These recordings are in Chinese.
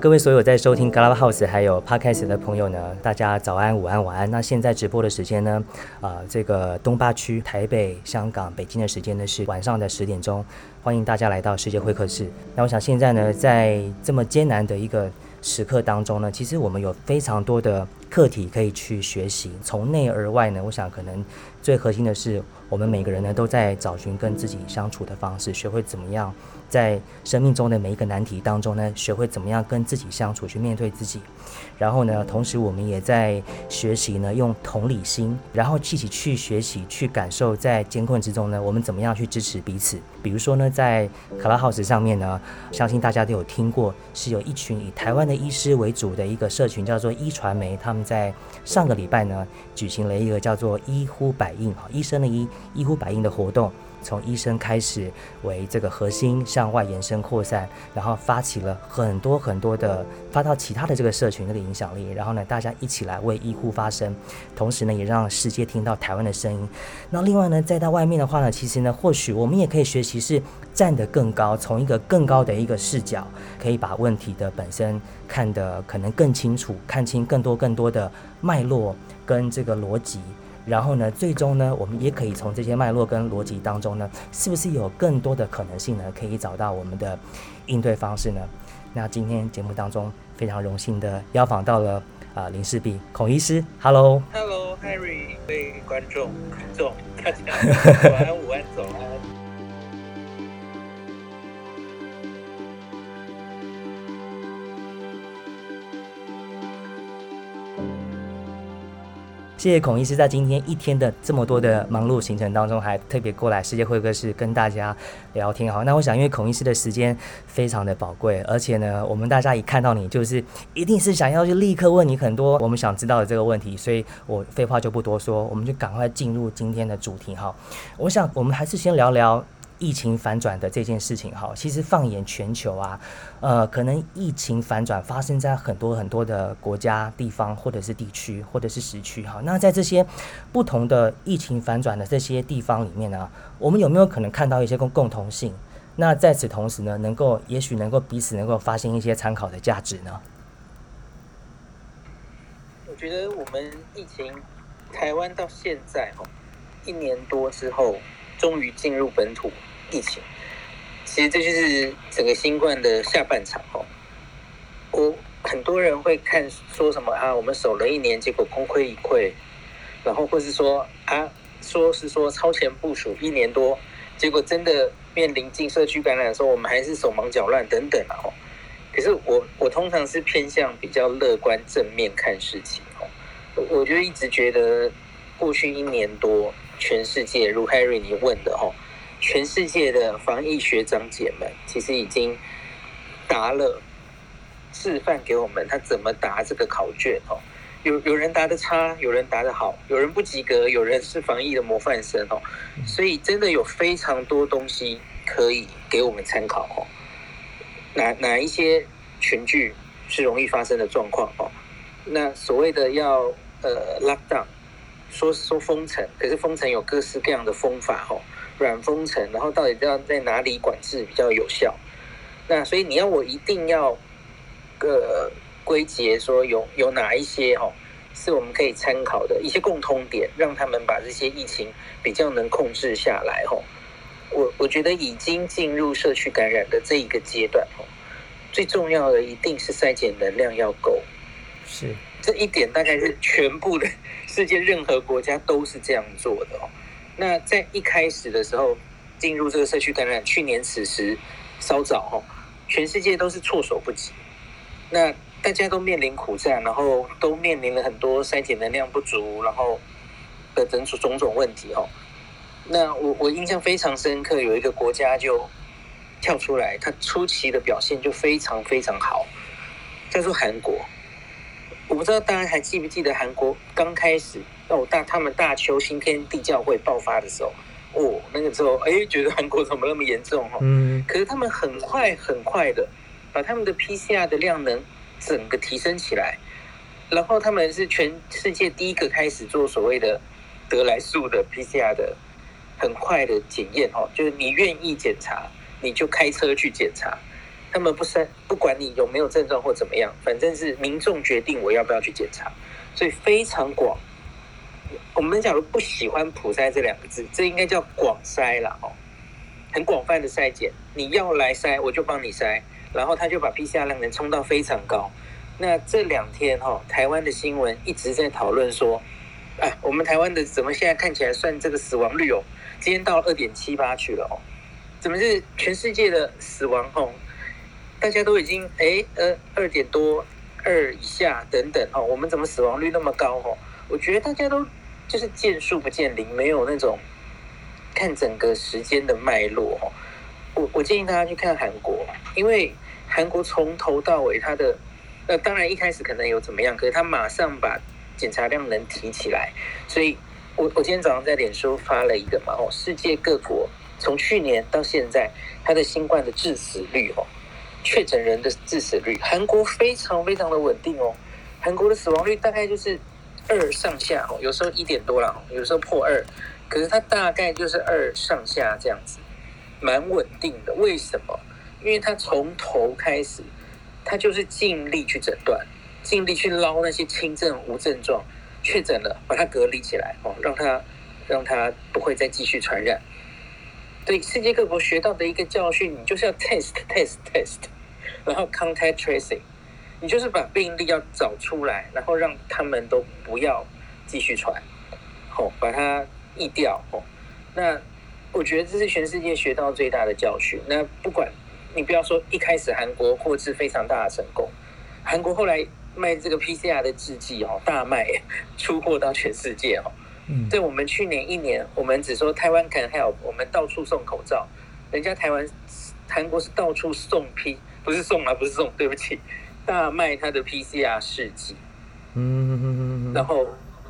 各位所有在收听 Clubhouse 还有 Podcast 的朋友呢，大家早安、午安、晚安。那现在直播的时间呢，啊、这个东八区台北、香港、北京的时间呢是晚上的十点钟，欢迎大家来到世界会客室。那我想现在呢，在这么艰难的一个时刻当中呢，其实我们有非常多的课题可以去学习，从内而外呢，我想可能最核心的是，我们每个人呢都在找寻跟自己相处的方式，学会怎么样。在生命中的每一个难题当中呢，学会怎么样跟自己相处，去面对自己。然后呢，同时我们也在学习呢，用同理心，然后一起去学习，去感受在艰困之中呢，我们怎么样去支持彼此。比如说呢，在 Clubhouse 上面呢，相信大家都有听过，是有一群以台湾的医师为主的一个社群，叫做医传媒。他们在上个礼拜呢，举行了一个叫做“医呼百应”哈，医生的医，医呼百应的活动。从医生开始为这个核心向外延伸扩散，然后发起了很多很多的发到其他的这个社群那个影响力，然后呢，大家一起来为医护发声，同时呢，也让世界听到台湾的声音。那另外呢，再到外面的话呢，其实呢，或许我们也可以学习是站得更高，从一个更高的一个视角，可以把问题的本身看得可能更清楚，看清更多更多的脉络跟这个逻辑。然后呢，最终呢，我们也可以从这些脉络跟逻辑当中呢，是不是有更多的可能性呢？可以找到我们的应对方式呢？那今天节目当中非常荣幸的邀访到了啊、呃、林世璧孔医师，Hello，Hello，Harry，各位观众、听众，大家 晚安、午安、早安。谢谢孔医师在今天一天的这么多的忙碌行程当中，还特别过来世界会客室跟大家聊天。好，那我想，因为孔医师的时间非常的宝贵，而且呢，我们大家一看到你，就是一定是想要去立刻问你很多我们想知道的这个问题，所以我废话就不多说，我们就赶快进入今天的主题。哈，我想我们还是先聊聊。疫情反转的这件事情，哈，其实放眼全球啊，呃，可能疫情反转发生在很多很多的国家、地方，或者是地区，或者是时区，哈。那在这些不同的疫情反转的这些地方里面呢，我们有没有可能看到一些共共同性？那在此同时呢，能够也许能够彼此能够发现一些参考的价值呢？我觉得我们疫情台湾到现在哈一年多之后，终于进入本土。疫情，其实这就是整个新冠的下半场哦。我很多人会看说什么啊，我们守了一年，结果功亏一篑，然后或是说啊，说是说超前部署一年多，结果真的面临进社区感染的时候，我们还是手忙脚乱等等哦。可是我我通常是偏向比较乐观正面看事情哦。我我就一直觉得过去一年多，全世界如 Harry 你问的哦。全世界的防疫学长姐们，其实已经答了示范给我们，他怎么答这个考卷哦。有有人答的差，有人答的好，有人不及格，有人是防疫的模范生哦。所以真的有非常多东西可以给我们参考哦。哪哪一些群聚是容易发生的状况哦？那所谓的要呃 lock down，说说封城，可是封城有各式各样的封法哦。软封城，然后到底要在哪里管制比较有效？那所以你要我一定要个归结说有有哪一些哦是我们可以参考的一些共通点，让他们把这些疫情比较能控制下来哦。我我觉得已经进入社区感染的这一个阶段哦，最重要的一定是筛检能量要够，是这一点大概是全部的世界任何国家都是这样做的哦。那在一开始的时候，进入这个社区感染，去年此时稍早哈，全世界都是措手不及。那大家都面临苦战，然后都面临了很多筛检能量不足，然后的种种种种问题哈。那我我印象非常深刻，有一个国家就跳出来，它初期的表现就非常非常好，叫做韩国。我不知道大家还记不记得韩国刚开始。哦，大他们大邱新天地教会爆发的时候，哦，那个时候，哎，觉得韩国怎么那么严重哈？嗯。可是他们很快很快的把他们的 PCR 的量能整个提升起来，然后他们是全世界第一个开始做所谓的得来速的 PCR 的很快的检验哦，就是你愿意检查，你就开车去检查，他们不是，不管你有没有症状或怎么样，反正是民众决定我要不要去检查，所以非常广。我们假如不喜欢普筛这两个字，这应该叫广筛了哦，很广泛的筛检。你要来筛，我就帮你筛，然后他就把 PCR 量能冲到非常高。那这两天哈，台湾的新闻一直在讨论说，哎，我们台湾的怎么现在看起来算这个死亡率哦，今天到二点七八去了哦，怎么是全世界的死亡哦？大家都已经哎呃二点多二以下等等哦，我们怎么死亡率那么高哦？我觉得大家都就是见树不见林，没有那种看整个时间的脉络。我我建议大家去看韩国，因为韩国从头到尾它的。那当然，一开始可能有怎么样，可是他马上把检查量能提起来，所以我我今天早上在脸书发了一个嘛，哦，世界各国从去年到现在，它的新冠的致死率哦，确诊人的致死率，韩国非常非常的稳定哦，韩国的死亡率大概就是二上下哦，有时候一点多了，有时候破二，可是它大概就是二上下这样子，蛮稳定的。为什么？因为它从头开始。他就是尽力去诊断，尽力去捞那些轻症无症状确诊了，把它隔离起来哦，让他让他不会再继续传染。对世界各国学到的一个教训，你就是要 test test test，然后 contact tracing，你就是把病例要找出来，然后让他们都不要继续传，哦，把它疫掉哦。那我觉得这是全世界学到最大的教训。那不管。你不要说一开始韩国获知非常大的成功，韩国后来卖这个 PCR 的制剂哦，大卖出货到全世界哦。嗯，在我们去年一年，我们只说台湾 can help，我们到处送口罩，人家台湾韩国是到处送批不是送啊，不是送，对不起，大卖他的 PCR 试剂。嗯，然后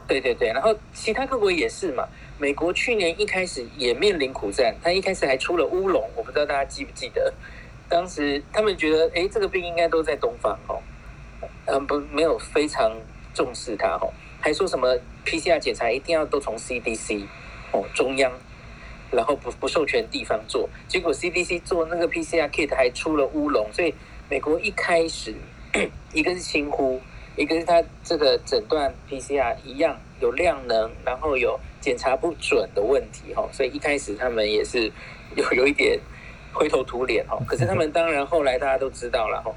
对对对，然后其他各国也是嘛。美国去年一开始也面临苦战，他一开始还出了乌龙，我不知道大家记不记得。当时他们觉得，哎，这个病应该都在东方哦，嗯，不，没有非常重视它哦，还说什么 PCR 检查一定要都从 CDC 哦中央，然后不不授权地方做，结果 CDC 做那个 PCR kit 还出了乌龙，所以美国一开始一个是轻忽，一个是他这个诊断 PCR 一样有量能，然后有检查不准的问题哈，所以一开始他们也是 有有一点。灰头土脸哈，可是他们当然后来大家都知道了哈，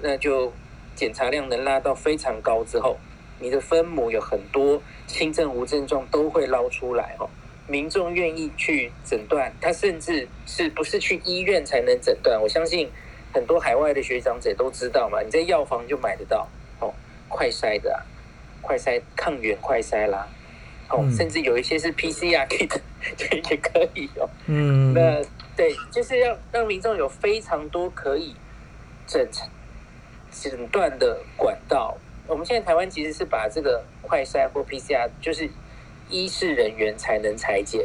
那就检查量能拉到非常高之后，你的分母有很多轻症无症状都会捞出来哈，民众愿意去诊断，他甚至是不是去医院才能诊断？我相信很多海外的学长姐都知道嘛，你在药房就买得到哦，快筛的，快筛抗原快筛啦，哦，甚至有一些是 PCR kit 也可以哦，嗯，那。对，就是要让民众有非常多可以诊诊断的管道。我们现在台湾其实是把这个快筛或 PCR，就是医事人员才能裁剪，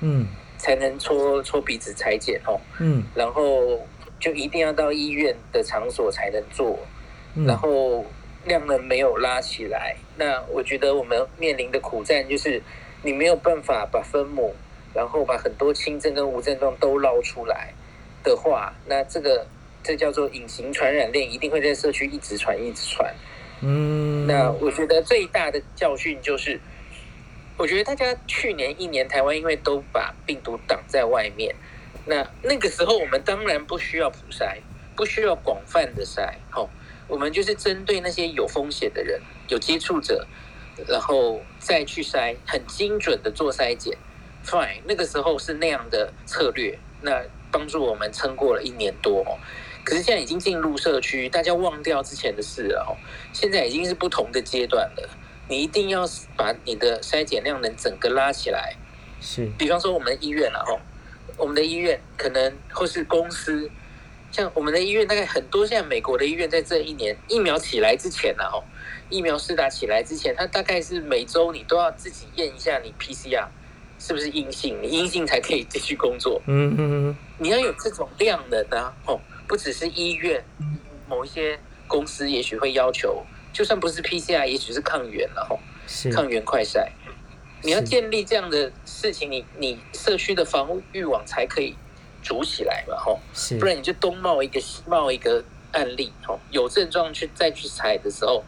嗯，才能搓搓鼻子裁剪哦，嗯，然后就一定要到医院的场所才能做，然后量能没有拉起来。那我觉得我们面临的苦战就是你没有办法把分母。然后把很多轻症跟无症状都捞出来的话，那这个这叫做隐形传染链，一定会在社区一直传一直传。嗯，那我觉得最大的教训就是，我觉得大家去年一年台湾因为都把病毒挡在外面，那那个时候我们当然不需要普筛，不需要广泛的筛，好，我们就是针对那些有风险的人、有接触者，然后再去筛，很精准的做筛检。Fine，那个时候是那样的策略，那帮助我们撑过了一年多哦。可是现在已经进入社区，大家忘掉之前的事了哦。现在已经是不同的阶段了，你一定要把你的筛检量能整个拉起来。是，比方说我们医院了哦，我们的医院可能或是公司，像我们的医院，大概很多现在美国的医院在这一年疫苗起来之前呢哦，疫苗施打起来之前，它大概是每周你都要自己验一下你 PCR。是不是阴性？你阴性才可以继续工作。嗯嗯嗯，你要有这种量能啊！哦，不只是医院，某一些公司也许会要求，就算不是 PCR，也许是抗原了哈。是抗原快筛，你要建立这样的事情，你你社区的防御网才可以筑起来嘛，吼，不然你就东冒一个西冒一个案例，吼，有症状去再去采的时候，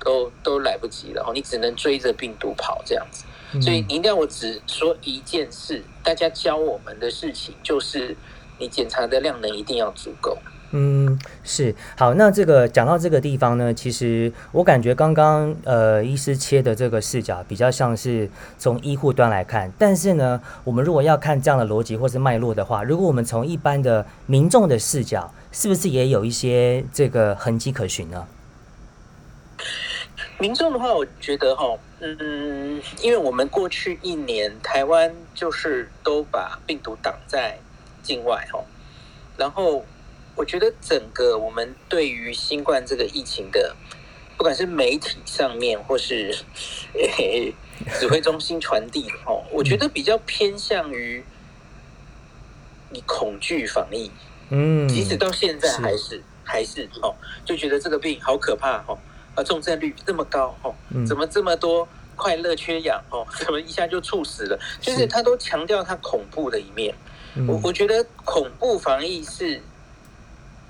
都都来不及了，吼，你只能追着病毒跑这样子。所以你一定要我只说一件事，大家教我们的事情就是，你检查的量能一定要足够。嗯，是好。那这个讲到这个地方呢，其实我感觉刚刚呃医师切的这个视角比较像是从医护端来看，但是呢，我们如果要看这样的逻辑或是脉络的话，如果我们从一般的民众的视角，是不是也有一些这个痕迹可循呢？民众的话，我觉得哈，嗯，因为我们过去一年台湾就是都把病毒挡在境外哈，然后。我觉得整个我们对于新冠这个疫情的，不管是媒体上面或是诶指挥中心传递的哦，我觉得比较偏向于你恐惧防疫，嗯，即使到现在还是，是还是哦，就觉得这个病好可怕哦，啊，重症率这么高哦，怎么这么多快乐缺氧哦，怎么一下就猝死了？就是他都强调他恐怖的一面，我我觉得恐怖防疫是。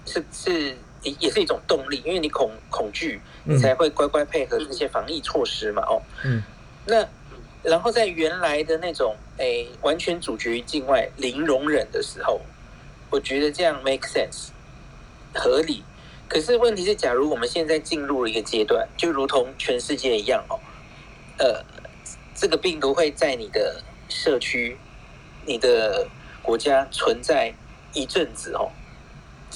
是是也也是一种动力，因为你恐恐惧，你才会乖乖配合这些防疫措施嘛。哦，嗯，那然后在原来的那种诶、欸、完全阻绝于境外、零容忍的时候，我觉得这样 make sense 合理。可是问题是，假如我们现在进入了一个阶段，就如同全世界一样哦，呃，这个病毒会在你的社区、你的国家存在一阵子哦。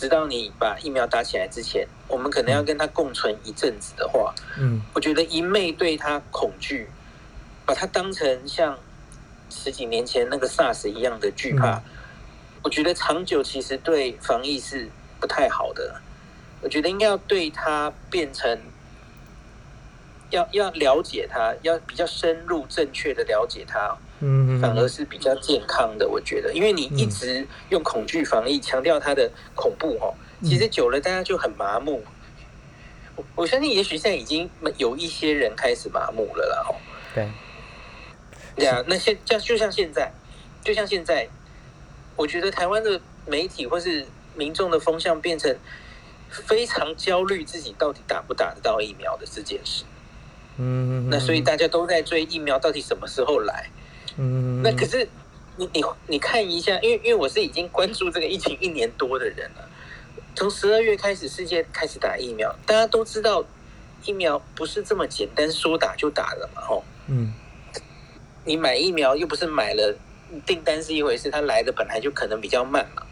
直到你把疫苗打起来之前，我们可能要跟他共存一阵子的话，嗯，我觉得一昧对他恐惧，把它当成像十几年前那个 SARS 一样的惧怕，我觉得长久其实对防疫是不太好的。我觉得应该要对他变成。要要了解它，要比较深入、正确的了解它，嗯，反而是比较健康的。我觉得，因为你一直用恐惧防疫，强调它的恐怖，哦，其实久了大家就很麻木。我我相信，也许现在已经有一些人开始麻木了啦。哦，对，对啊，那现像就像现在，就像现在，我觉得台湾的媒体或是民众的风向变成非常焦虑，自己到底打不打得到疫苗的这件事。嗯，那所以大家都在追疫苗，到底什么时候来？嗯，那可是你你你看一下，因为因为我是已经关注这个疫情一年多的人了，从十二月开始，世界开始打疫苗，大家都知道疫苗不是这么简单说打就打的嘛，吼，嗯，你买疫苗又不是买了订单是一回事，它来的本来就可能比较慢嘛。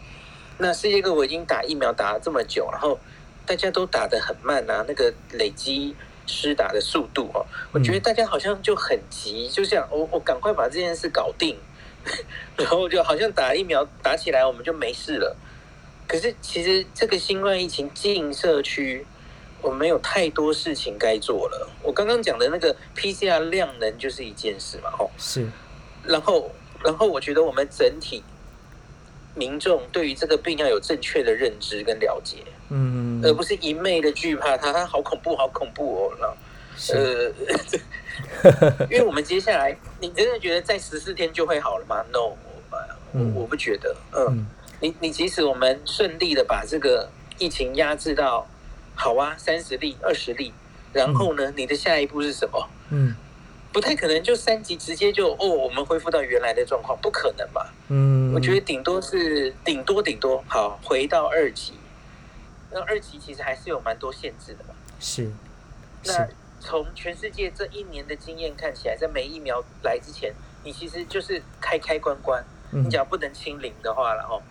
那世界各国已经打疫苗打了这么久，然后大家都打得很慢啊，那个累积。施打的速度哦，我觉得大家好像就很急，就像我我赶快把这件事搞定，然后就好像打疫苗打起来我们就没事了。可是其实这个新冠疫情进社区，我们有太多事情该做了。我刚刚讲的那个 PCR 量能就是一件事嘛，哦，是。然后然后我觉得我们整体民众对于这个病要有正确的认知跟了解。嗯，而不是一昧的惧怕它，它好恐怖，好恐怖哦！呃，因为我们接下来，你真的觉得在十四天就会好了吗？No，我我不觉得。嗯，你你即使我们顺利的把这个疫情压制到好啊，三十例、二十例，然后呢，你的下一步是什么？嗯，不太可能就三级直接就哦，我们恢复到原来的状况，不可能吧？嗯，我觉得顶多是顶多顶多好回到二级。那二级其实还是有蛮多限制的嘛。是。那从全世界这一年的经验看起来，在每疫苗来之前，你其实就是开开关关。你只要不能清零的话，然后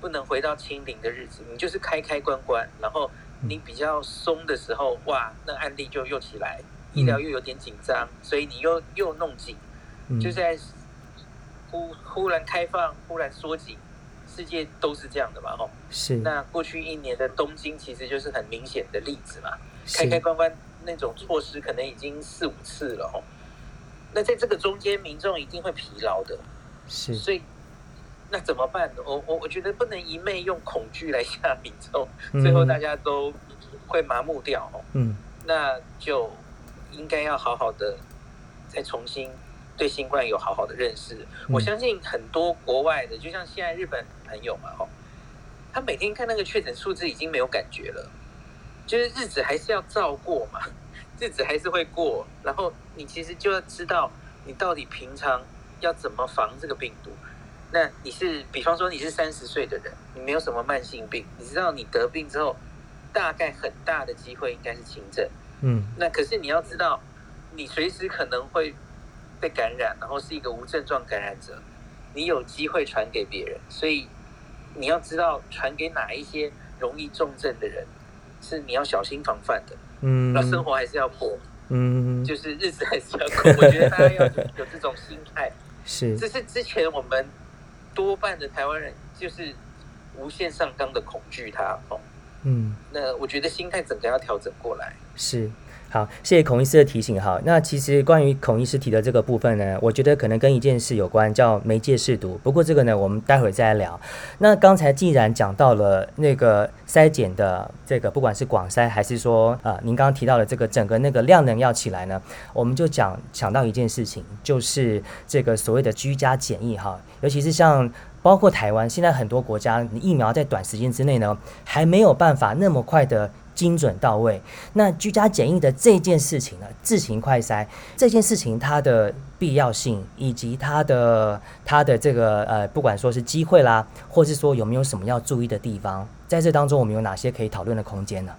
不能回到清零的日子，你就是开开关关。然后你比较松的时候，哇，那案例就又起来，医疗又有点紧张，所以你又又弄紧，就在忽忽然开放，忽然缩紧。世界都是这样的嘛，吼。是。那过去一年的东京其实就是很明显的例子嘛，开开关关那种措施可能已经四五次了，吼。那在这个中间，民众一定会疲劳的。是。所以，那怎么办呢？我我我觉得不能一昧用恐惧来吓民众，最后大家都会麻木掉，吼。嗯。那就应该要好好的再重新对新冠有好好的认识。我相信很多国外的，就像现在日本朋友嘛，吼，他每天看那个确诊数字已经没有感觉了，就是日子还是要照过嘛，日子还是会过。然后你其实就要知道，你到底平常要怎么防这个病毒。那你是，比方说你是三十岁的人，你没有什么慢性病，你知道你得病之后，大概很大的机会应该是轻症。嗯，那可是你要知道，你随时可能会被感染，然后是一个无症状感染者，你有机会传给别人，所以你要知道传给哪一些容易重症的人，是你要小心防范的。嗯，那生活还是要过，嗯，就是日子还是要过。我觉得大家要有这种心态，是，这是之前我们。多半的台湾人就是无限上纲的恐惧它哦，嗯，那我觉得心态整个要调整过来。是，好，谢谢孔医师的提醒。好，那其实关于孔医师提的这个部分呢，我觉得可能跟一件事有关，叫媒介试毒。不过这个呢，我们待会儿再来聊。那刚才既然讲到了那个筛检的这个，不管是广筛还是说啊、您刚刚提到的这个整个那个量能要起来呢，我们就讲想到一件事情，就是这个所谓的居家检疫哈。尤其是像包括台湾，现在很多国家，你疫苗在短时间之内呢，还没有办法那么快的精准到位。那居家检疫的这件事情呢，自行快筛这件事情，它的必要性以及它的它的这个呃，不管说是机会啦，或是说有没有什么要注意的地方，在这当中我们有哪些可以讨论的空间呢？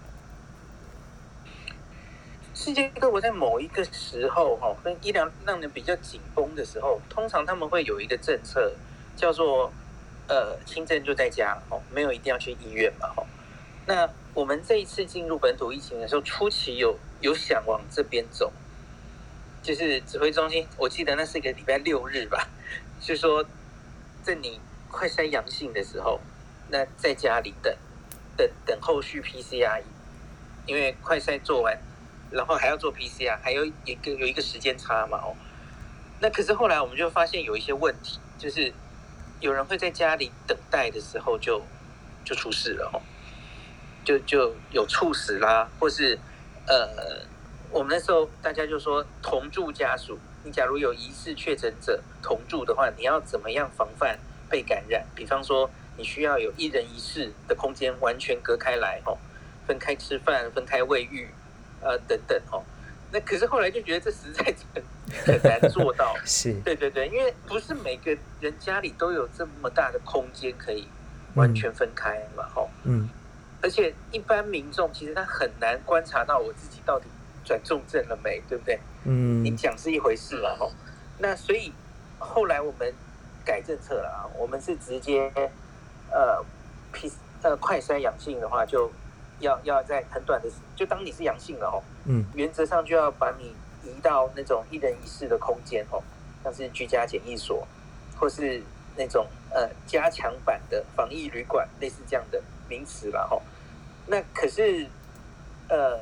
世界各国在某一个时候，哈，跟医疗让人比较紧绷的时候，通常他们会有一个政策，叫做呃，轻症就在家，哦，没有一定要去医院嘛，哈。那我们这一次进入本土疫情的时候，初期有有想往这边走，就是指挥中心，我记得那是一个礼拜六日吧，就说在你快筛阳性的时候，那在家里等等等后续 PCR，因为快筛做完。然后还要做 PCR，还有一个有一个时间差嘛哦。那可是后来我们就发现有一些问题，就是有人会在家里等待的时候就就出事了哦，就就有猝死啦，或是呃，我们那时候大家就说同住家属，你假如有疑似确诊者同住的话，你要怎么样防范被感染？比方说你需要有一人一室的空间完全隔开来哦，分开吃饭，分开卫浴。呃，等等哦，那可是后来就觉得这实在很很难做到，是，对对对，因为不是每个人家里都有这么大的空间可以完全分开嘛，吼，嗯，而且一般民众其实他很难观察到我自己到底转重症了没，对不对？嗯，你讲是一回事了，吼，那所以后来我们改政策了啊，我们是直接呃 P 呃快筛阳性的话就。要要在很短的时，就当你是阳性了哦，嗯，原则上就要把你移到那种一人一室的空间哦，像是居家检疫所，或是那种呃加强版的防疫旅馆，类似这样的名词了哈。那可是呃，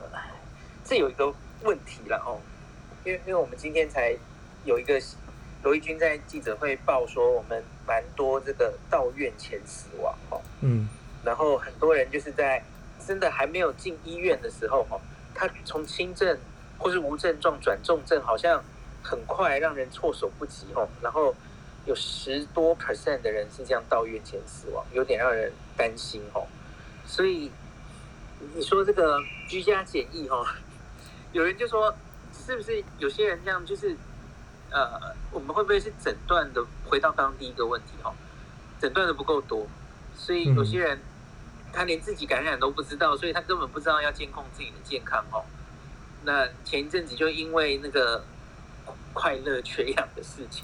这有一个问题了哦，因为因为我们今天才有一个罗一军在记者会报说，我们蛮多这个到院前死亡哦，嗯，然后很多人就是在。真的还没有进医院的时候，哈，他从轻症或是无症状转重症，好像很快让人措手不及，哦。然后有十多 percent 的人是这样到院前死亡，有点让人担心，哦。所以你说这个居家检疫，哦，有人就说，是不是有些人这样，就是呃，我们会不会是诊断的？回到刚刚第一个问题，哦，诊断的不够多，所以有些人。他连自己感染都不知道，所以他根本不知道要监控自己的健康哦。那前一阵子就因为那个快乐缺氧的事情，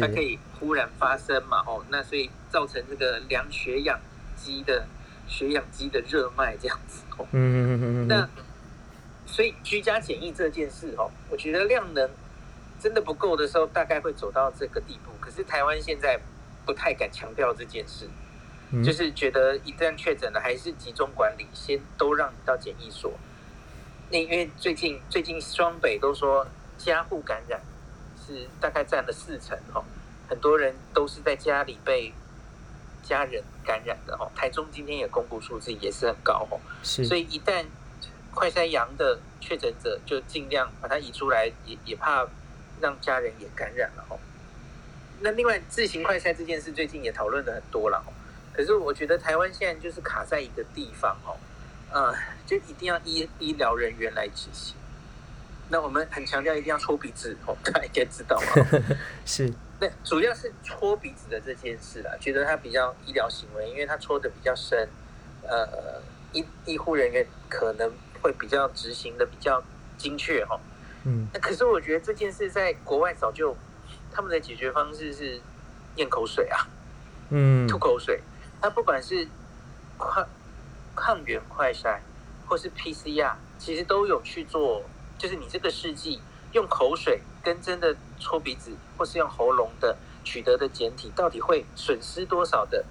它可以忽然发生嘛？哦，那所以造成这个量血氧机的血氧机的热脉这样子哦。嗯嗯嗯嗯。那所以居家检疫这件事哦，我觉得量能真的不够的时候，大概会走到这个地步。可是台湾现在不太敢强调这件事。就是觉得一旦确诊了，还是集中管理，先都让你到检疫所。那因为最近最近双北都说家户感染是大概占了四成哦，很多人都是在家里被家人感染的哦。台中今天也公布数字也是很高哦，是。所以一旦快筛阳的确诊者就尽量把它移出来，也也怕让家人也感染了哦。那另外自行快筛这件事最近也讨论的很多了哦，可是我觉得台湾现在就是卡在一个地方哦，呃，就一定要医医疗人员来执行。那我们很强调一定要搓鼻子哦，大家应该知道吗？是。那主要是搓鼻子的这件事啦，觉得它比较医疗行为，因为它搓的比较深，呃，医医护人员可能会比较执行的比较精确哈。嗯。那可是我觉得这件事在国外早就，他们的解决方式是咽口水啊，嗯，吐口水。它不管是抗抗原快筛或是 PCR，其实都有去做。就是你这个试剂用口水跟真的戳鼻子，或是用喉咙的取得的检体，到底会损失多少的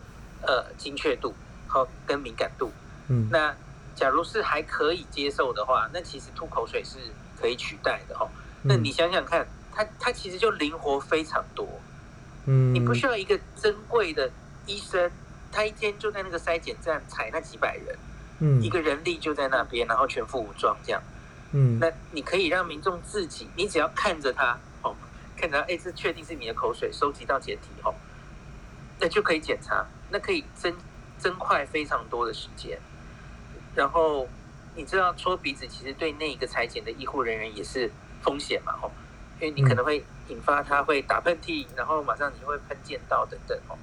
呃精确度和跟敏感度？嗯，那假如是还可以接受的话，那其实吐口水是可以取代的哈。那你想想看，它它其实就灵活非常多。嗯，你不需要一个珍贵的医生，他一天就在那个筛检站采那几百人，嗯，一个人力就在那边，然后全副武装这样。嗯，那你可以让民众自己，你只要看着他，哦，看着他，哎，这确定是你的口水，收集到解体，哦，那就可以检查，那可以增增快非常多的时间。然后你知道戳鼻子其实对那一个裁剪的医护人员也是风险嘛，哦，因为你可能会引发他会打喷嚏，然后马上你会喷溅到等等，哦。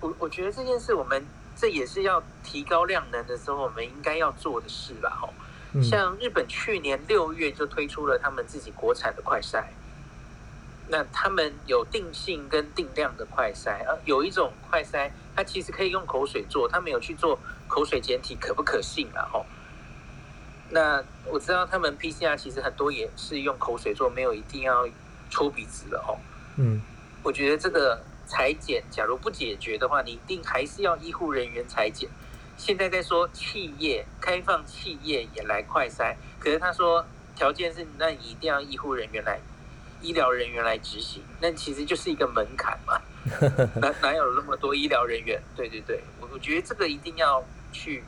我我觉得这件事我们这也是要提高量能的时候，我们应该要做的事啦，哦。像日本去年六月就推出了他们自己国产的快筛，那他们有定性跟定量的快筛，呃，有一种快筛它其实可以用口水做，他们有去做口水检体可不可信啊？吼，那我知道他们 PCR 其实很多也是用口水做，没有一定要戳鼻子的哦。嗯，我觉得这个裁剪假如不解决的话，你一定还是要医护人员采检。现在在说企业开放，企业也来快筛，可是他说条件是，那你一定要医护人员来，医疗人员来执行，那其实就是一个门槛嘛，哪哪有那么多医疗人员？对对对，我我觉得这个一定要去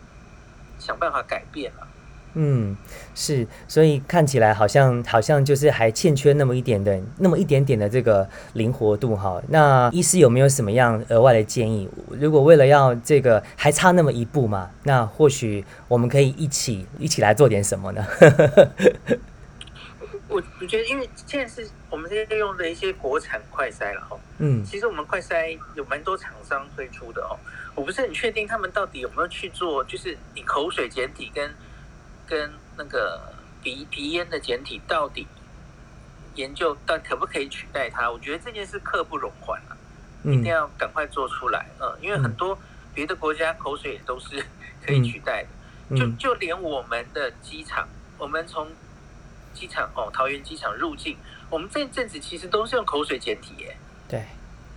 想办法改变了。嗯，是，所以看起来好像好像就是还欠缺那么一点的那么一点点的这个灵活度哈。那医师有没有什么样额外的建议？如果为了要这个还差那么一步嘛，那或许我们可以一起一起来做点什么呢？我我觉得，因为现在是我们现在用的一些国产快筛了哈。嗯，其实我们快筛有蛮多厂商推出的哦，我不是很确定他们到底有没有去做，就是你口水检体跟。跟那个鼻鼻咽的简体到底研究到可不可以取代它？我觉得这件事刻不容缓啊，一定要赶快做出来。嗯，因为很多别的国家口水也都是可以取代的，就就连我们的机场，我们从机场哦，桃园机场入境，我们这阵子其实都是用口水简体耶。对，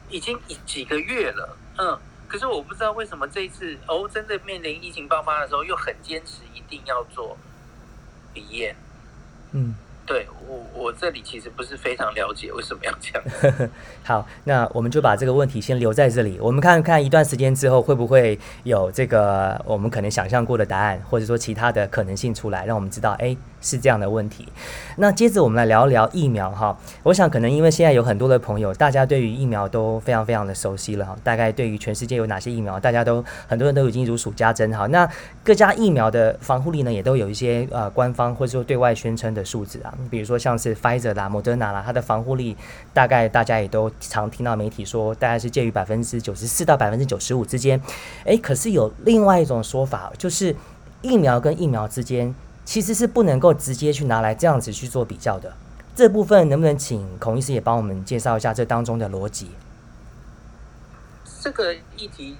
已经几个月了。嗯。可是我不知道为什么这一次哦，真的面临疫情爆发的时候，又很坚持一定要做鼻验。嗯。对我，我这里其实不是非常了解为什么要这样。好，那我们就把这个问题先留在这里，我们看看一段时间之后会不会有这个我们可能想象过的答案，或者说其他的可能性出来，让我们知道，哎，是这样的问题。那接着我们来聊一聊疫苗哈。我想可能因为现在有很多的朋友，大家对于疫苗都非常非常的熟悉了哈。大概对于全世界有哪些疫苗，大家都很多人都已经如数家珍哈。那各家疫苗的防护力呢，也都有一些呃官方或者说对外宣称的数字啊。比如说像是 Pfizer 啦、Moderna 啦，它的防护力大概大家也都常听到媒体说，大概是介于百分之九十四到百分之九十五之间。诶，可是有另外一种说法，就是疫苗跟疫苗之间其实是不能够直接去拿来这样子去做比较的。这部分能不能请孔医师也帮我们介绍一下这当中的逻辑？这个议题，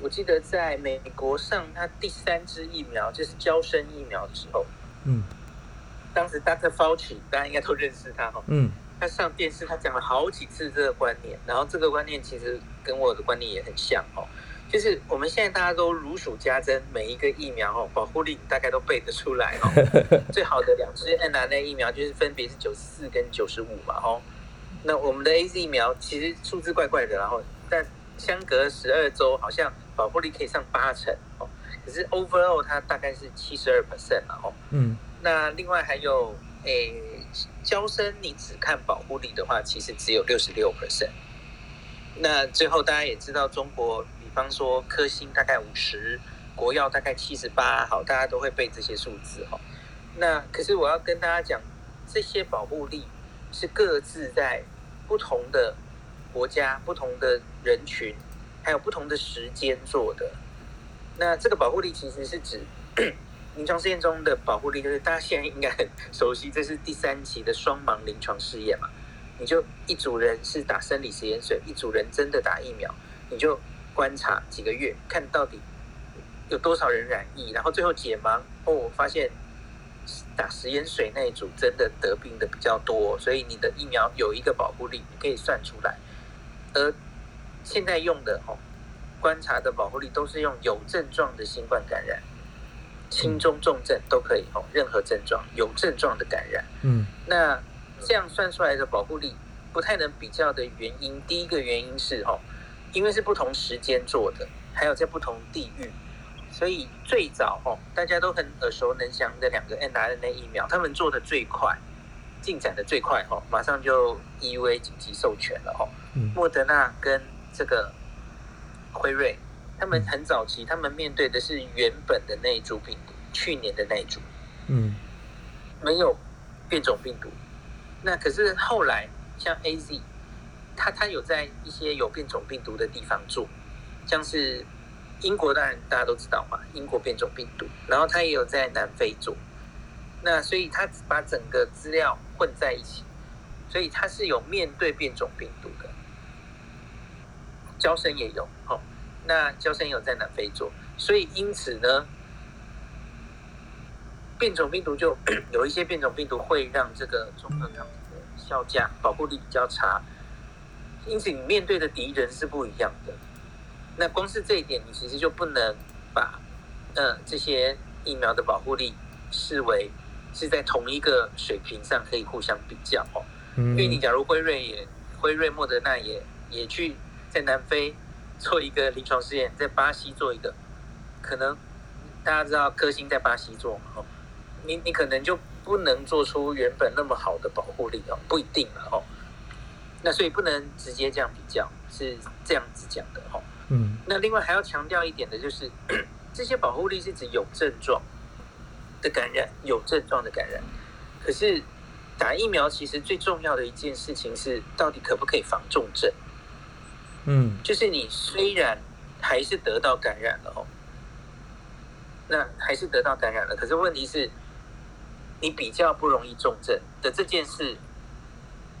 我记得在美国上它第三支疫苗就是胶生疫苗之后，嗯。当时 Dr. Fauci 大家应该都认识他哈，嗯，他上电视他讲了好几次这个观念，然后这个观念其实跟我的观念也很像哦，就是我们现在大家都如数家珍，每一个疫苗哦，保护力大概都背得出来哦，最好的两支 n r n a 疫苗就是分别是九十四跟九十五嘛哦，那我们的 AZ 疫苗其实数字怪怪的，然后但相隔十二周好像保护力可以上八成哦，可是 overall 它大概是七十二 percent 了哦，嗯。那另外还有诶娇生你只看保护力的话，其实只有六十六 percent。那最后大家也知道，中国比方说科兴大概五十，国药大概七十八，好，大家都会背这些数字哈。那可是我要跟大家讲，这些保护力是各自在不同的国家、不同的人群，还有不同的时间做的。那这个保护力其实是指 临床试验中的保护力，就是大家现在应该很熟悉，这是第三期的双盲临床试验嘛。你就一组人是打生理食盐水，一组人真的打疫苗，你就观察几个月，看到底有多少人染疫，然后最后解盲哦，我发现打食盐水那一组真的得病的比较多，所以你的疫苗有一个保护力，你可以算出来。而现在用的哦，观察的保护力都是用有症状的新冠感染，轻中重症都可以哦，任何症状有症状的感染，嗯，那。这样算出来的保护力不太能比较的原因，第一个原因是哦，因为是不同时间做的，还有在不同地域，所以最早哦，大家都很耳熟能详的两个 mRNA 疫苗，他们做的最快，进展的最快哦，马上就 EUA 紧急授权了哦。莫德纳跟这个辉瑞，他们很早期，他们面对的是原本的那一株病毒，去年的那一株，嗯，没有变种病毒。那可是后来，像 AZ，他他有在一些有变种病毒的地方做，像是英国，当然大家都知道嘛，英国变种病毒，然后他也有在南非做，那所以他把整个资料混在一起，所以他是有面对变种病毒的。交生也有，哦，那交生也有在南非做，所以因此呢。变种病毒就 有一些变种病毒会让这个中和抗体的效价保护力比较差，因此你面对的敌人是不一样的。那光是这一点，你其实就不能把呃这些疫苗的保护力视为是在同一个水平上可以互相比较哦。嗯因为你假如辉瑞也辉瑞莫德纳也也去在南非做一个临床试验，在巴西做一个，可能大家知道科兴在巴西做嘛哦。你你可能就不能做出原本那么好的保护力哦，不一定了哦。那所以不能直接这样比较，是这样子讲的哈。嗯。那另外还要强调一点的就是，这些保护力是指有症状的感染，有症状的感染。可是打疫苗其实最重要的一件事情是，到底可不可以防重症？嗯。就是你虽然还是得到感染了哦，那还是得到感染了，可是问题是。你比较不容易重症的这件事，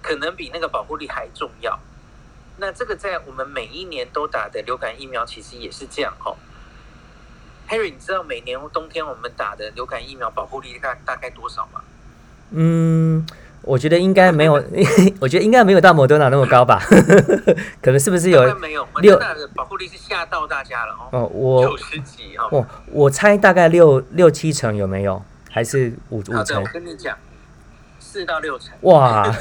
可能比那个保护力还重要。那这个在我们每一年都打的流感疫苗，其实也是这样哈。Harry，你知道每年冬天我们打的流感疫苗保护力大大概多少吗？嗯，我觉得应该没有，我觉得应该没有到摩德纳那么高吧？可能是不是有？没有，莫德纳的保护力是吓到大家了哦。哦，我九十几哦。哦，我猜大概六六七成有没有？还是五五成？我跟你讲，四到六成。哇，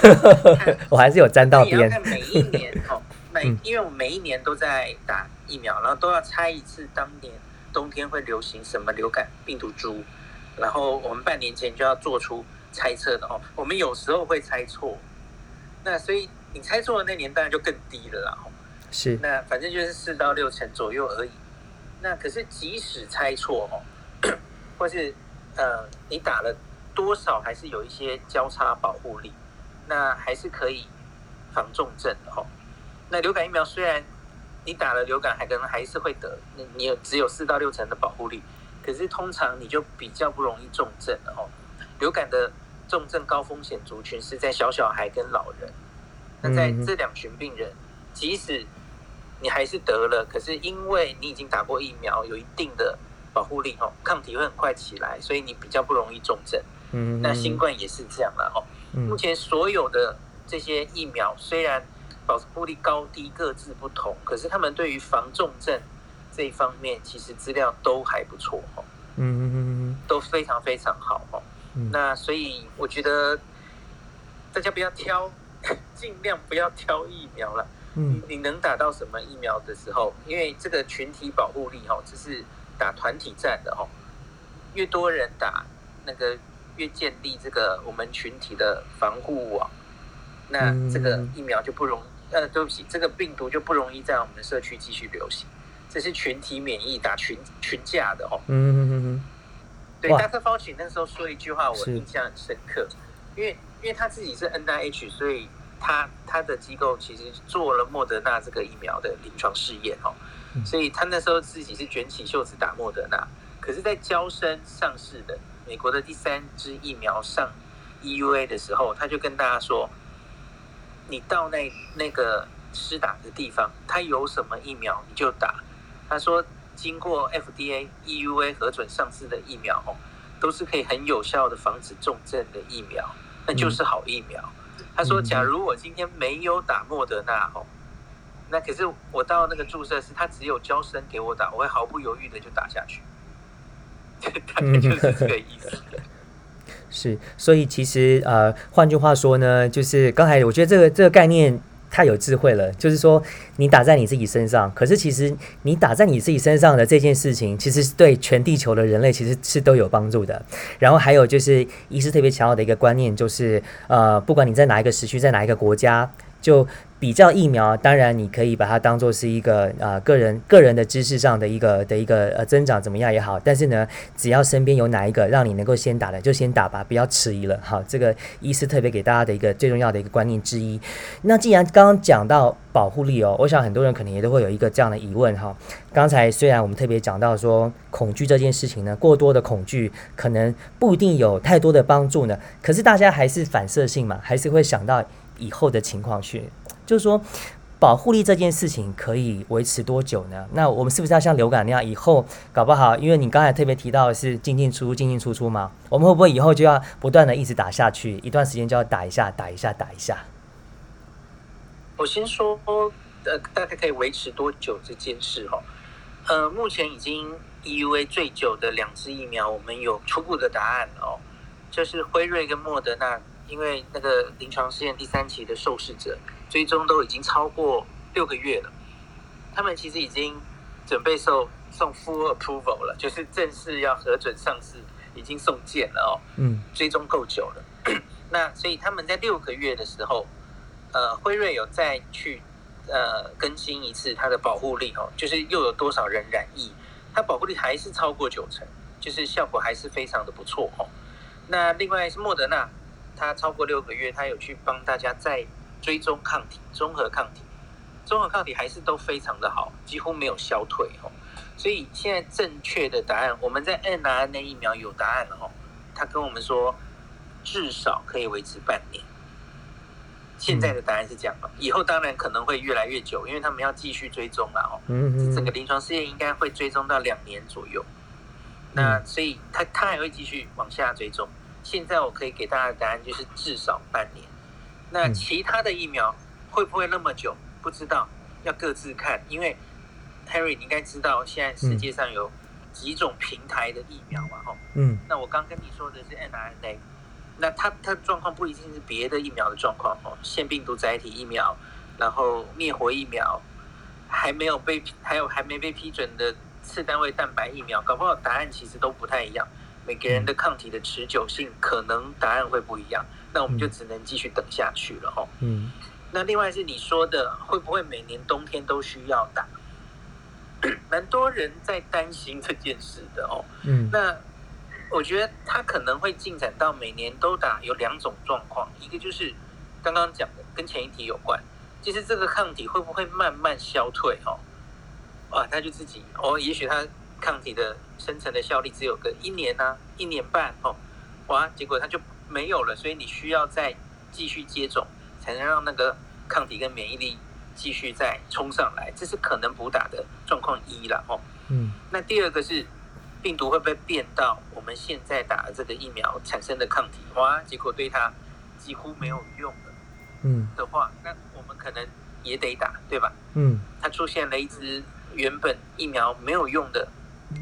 我还是有沾到边。你要看每一年哦，每因为我每一年都在打疫苗，然后都要猜一次当年冬天会流行什么流感病毒株，然后我们半年前就要做出猜测的哦。我们有时候会猜错，那所以你猜错的那年当然就更低了啦。是，那反正就是四到六成左右而已。那可是即使猜错哦，或是。呃，你打了多少还是有一些交叉保护力，那还是可以防重症的哦。那流感疫苗虽然你打了流感，还可能还是会得，你你有只有四到六成的保护力，可是通常你就比较不容易重症了哦。流感的重症高风险族群是在小小孩跟老人，那在这两群病人，即使你还是得了，可是因为你已经打过疫苗，有一定的。保护力哦，抗体会很快起来，所以你比较不容易重症。嗯，那新冠也是这样了哦。目前所有的这些疫苗虽然保护力高低各自不同，可是他们对于防重症这一方面，其实资料都还不错哦。嗯嗯嗯，都非常非常好哦。那所以我觉得大家不要挑，尽量不要挑疫苗了。嗯，你能打到什么疫苗的时候，因为这个群体保护力哦，只是。打团体战的哦，越多人打，那个越建立这个我们群体的防护网，那这个疫苗就不容，呃，对不起，这个病毒就不容易在我们的社区继续流行。这是群体免疫打群群架的哦。嗯嗯嗯嗯。对，大特方奇那时候说一句话，我印象很深刻，因为因为他自己是 NIH，所以他他的机构其实做了莫德纳这个疫苗的临床试验哦，所以他那时候自己是卷起袖子打莫德纳。可是，在交生上市的美国的第三支疫苗上 EUA 的时候，他就跟大家说：“你到那那个施打的地方，他有什么疫苗你就打。”他说：“经过 FDA EUA 核准上市的疫苗，哦，都是可以很有效的防止重症的疫苗，那就是好疫苗。”他说：“假如我今天没有打莫德纳，哦，那可是我到那个注射室，他只有胶生给我打，我会毫不犹豫的就打下去。” 嗯 是。所以其实呃，换句话说呢，就是刚才我觉得这个这个概念太有智慧了。就是说，你打在你自己身上，可是其实你打在你自己身上的这件事情，其实是对全地球的人类其实是都有帮助的。然后还有就是，医师特别强调的一个观念，就是呃，不管你在哪一个时区，在哪一个国家，就。比较疫苗，当然你可以把它当做是一个啊个人个人的知识上的一个的一个呃增长怎么样也好，但是呢，只要身边有哪一个让你能够先打的，就先打吧，不要迟疑了。好，这个医师特别给大家的一个最重要的一个观念之一。那既然刚刚讲到保护力哦，我想很多人可能也都会有一个这样的疑问哈。刚才虽然我们特别讲到说恐惧这件事情呢，过多的恐惧可能不一定有太多的帮助呢，可是大家还是反射性嘛，还是会想到以后的情况去。就是说，保护力这件事情可以维持多久呢？那我们是不是要像流感那样，以后搞不好？因为你刚才特别提到的是进进出出、进进出出嘛，我们会不会以后就要不断的一直打下去？一段时间就要打一下、打一下、打一下？我先说，呃，大概可以维持多久这件事哦？呃，目前已经 EUA 最久的两支疫苗，我们有初步的答案哦，就是辉瑞跟莫德纳，因为那个临床试验第三期的受试者。追踪都已经超过六个月了，他们其实已经准备送送 full approval 了，就是正式要核准上市，已经送件了哦。嗯，追踪够久了，那所以他们在六个月的时候，呃，辉瑞有再去呃更新一次它的保护力哦，就是又有多少人染疫，它保护力还是超过九成，就是效果还是非常的不错哦。那另外是莫德纳，它超过六个月，它有去帮大家再。追踪抗体，综合抗体，综合抗体还是都非常的好，几乎没有消退哦。所以现在正确的答案，我们在 mRNA 疫苗有答案了哦。他跟我们说，至少可以维持半年。现在的答案是这样，以后当然可能会越来越久，因为他们要继续追踪了哦。嗯，整个临床试验应该会追踪到两年左右。那所以他他还会继续往下追踪。现在我可以给大家的答案就是至少半年。那其他的疫苗会不会那么久？不知道，要各自看。因为 Harry，你应该知道，现在世界上有几种平台的疫苗嘛？哈，嗯。那我刚跟你说的是 mRNA，那它它的状况不一定是别的疫苗的状况哦。腺病毒载体疫苗，然后灭活疫苗，还没有被还有还没被批准的次单位蛋白疫苗，搞不好答案其实都不太一样。每个人的抗体的持久性可能答案会不一样。那我们就只能继续等下去了哈。嗯，那另外是你说的，会不会每年冬天都需要打？蛮多人在担心这件事的哦。嗯，那我觉得他可能会进展到每年都打，有两种状况，一个就是刚刚讲的跟前一题有关，就是这个抗体会不会慢慢消退哦？啊，他就自己哦，也许他抗体的生成的效力只有个一年啊，一年半哦，哇，结果他就。没有了，所以你需要再继续接种，才能让那个抗体跟免疫力继续再冲上来。这是可能补打的状况一了哦。嗯。那第二个是病毒会不会变到我们现在打的这个疫苗产生的抗体，哇，结果对它几乎没有用了。嗯。的话，那我们可能也得打，对吧？嗯。它出现了一只原本疫苗没有用的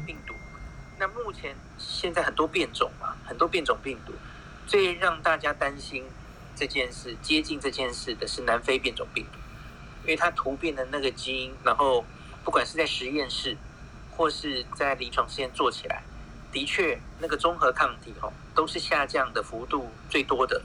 病毒。那目前现在很多变种嘛，很多变种病毒。最让大家担心这件事、接近这件事的是南非变种病毒，因为它突变的那个基因，然后不管是在实验室或是在临床试验做起来，的确那个综合抗体哦都是下降的幅度最多的，